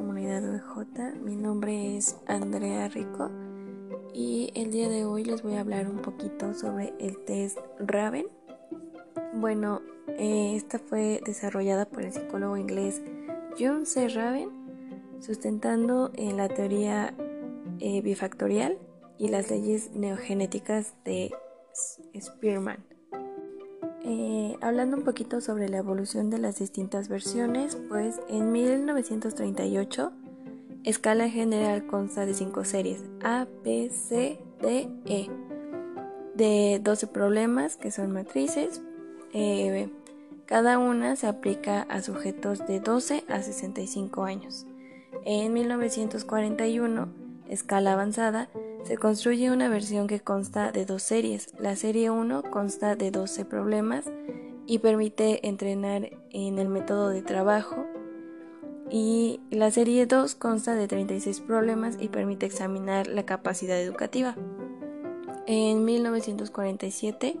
comunidad OJ. Mi nombre es Andrea Rico y el día de hoy les voy a hablar un poquito sobre el test Raven. Bueno, eh, esta fue desarrollada por el psicólogo inglés John C. Raven, sustentando en la teoría eh, bifactorial y las leyes neogenéticas de Spearman. Eh, hablando un poquito sobre la evolución de las distintas versiones, pues en 1938 escala general consta de cinco series A, B, C, D, E, de 12 problemas que son matrices. Eh, cada una se aplica a sujetos de 12 a 65 años. En 1941, escala avanzada, se construye una versión que consta de dos series. La serie 1 consta de 12 problemas y permite entrenar en el método de trabajo. Y la serie 2 consta de 36 problemas y permite examinar la capacidad educativa. En 1947,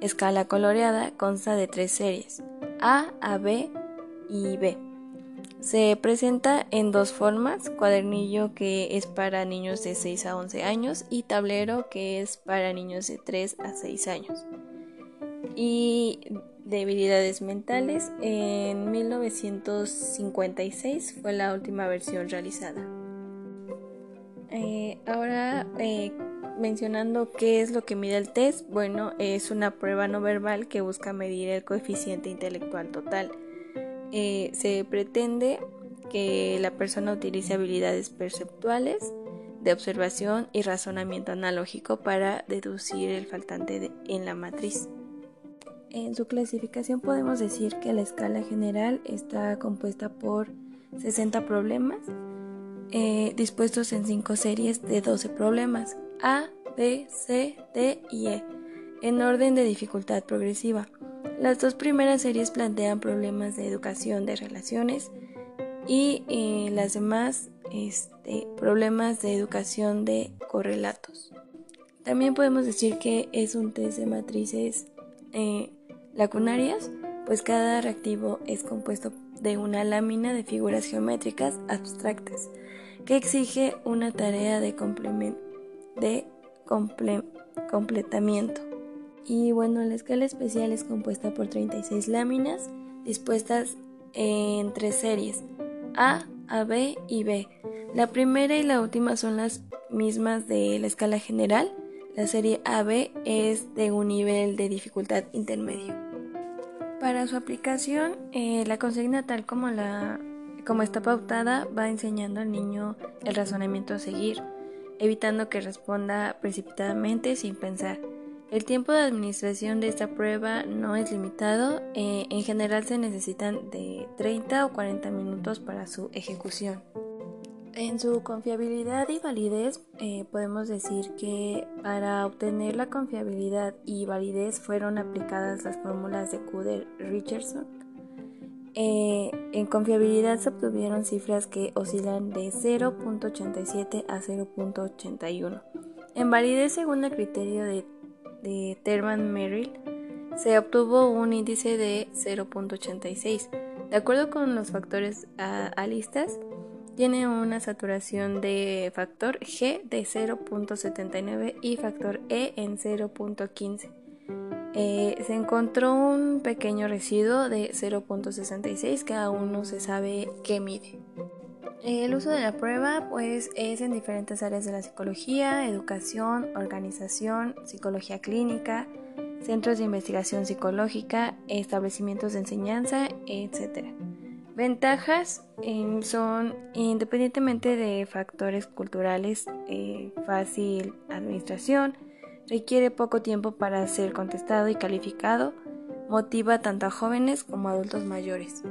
escala coloreada consta de tres series, A, AB y B. Se presenta en dos formas, cuadernillo que es para niños de 6 a 11 años y tablero que es para niños de 3 a 6 años. Y debilidades mentales, en 1956 fue la última versión realizada. Eh, ahora, eh, mencionando qué es lo que mide el test, bueno, es una prueba no verbal que busca medir el coeficiente intelectual total eh, se pretende que la persona utilice habilidades perceptuales, de observación y razonamiento analógico para deducir el faltante en la matriz. En su clasificación podemos decir que la escala general está compuesta por 60 problemas eh, dispuestos en 5 series de 12 problemas A, B, C, D y E en orden de dificultad progresiva. Las dos primeras series plantean problemas de educación de relaciones y eh, las demás este, problemas de educación de correlatos. También podemos decir que es un test de matrices eh, lacunarias, pues cada reactivo es compuesto de una lámina de figuras geométricas abstractas que exige una tarea de, de completamiento. Y bueno, la escala especial es compuesta por 36 láminas dispuestas en tres series, A, AB y B. La primera y la última son las mismas de la escala general. La serie AB es de un nivel de dificultad intermedio. Para su aplicación, eh, la consigna tal como, la, como está pautada va enseñando al niño el razonamiento a seguir, evitando que responda precipitadamente sin pensar. El tiempo de administración de esta prueba no es limitado, eh, en general se necesitan de 30 o 40 minutos para su ejecución. En su confiabilidad y validez eh, podemos decir que para obtener la confiabilidad y validez fueron aplicadas las fórmulas de Cuder-Richardson. Eh, en confiabilidad se obtuvieron cifras que oscilan de 0.87 a 0.81. En validez según el criterio de de Terman Merrill, se obtuvo un índice de 0.86. De acuerdo con los factores alistas, tiene una saturación de factor G de 0.79 y factor E en 0.15. Eh, se encontró un pequeño residuo de 0.66 que aún no se sabe qué mide. El uso de la prueba pues es en diferentes áreas de la psicología, educación, organización, psicología clínica, centros de investigación psicológica, establecimientos de enseñanza, etc. Ventajas em, son independientemente de factores culturales, eh, fácil administración, requiere poco tiempo para ser contestado y calificado, motiva tanto a jóvenes como a adultos mayores.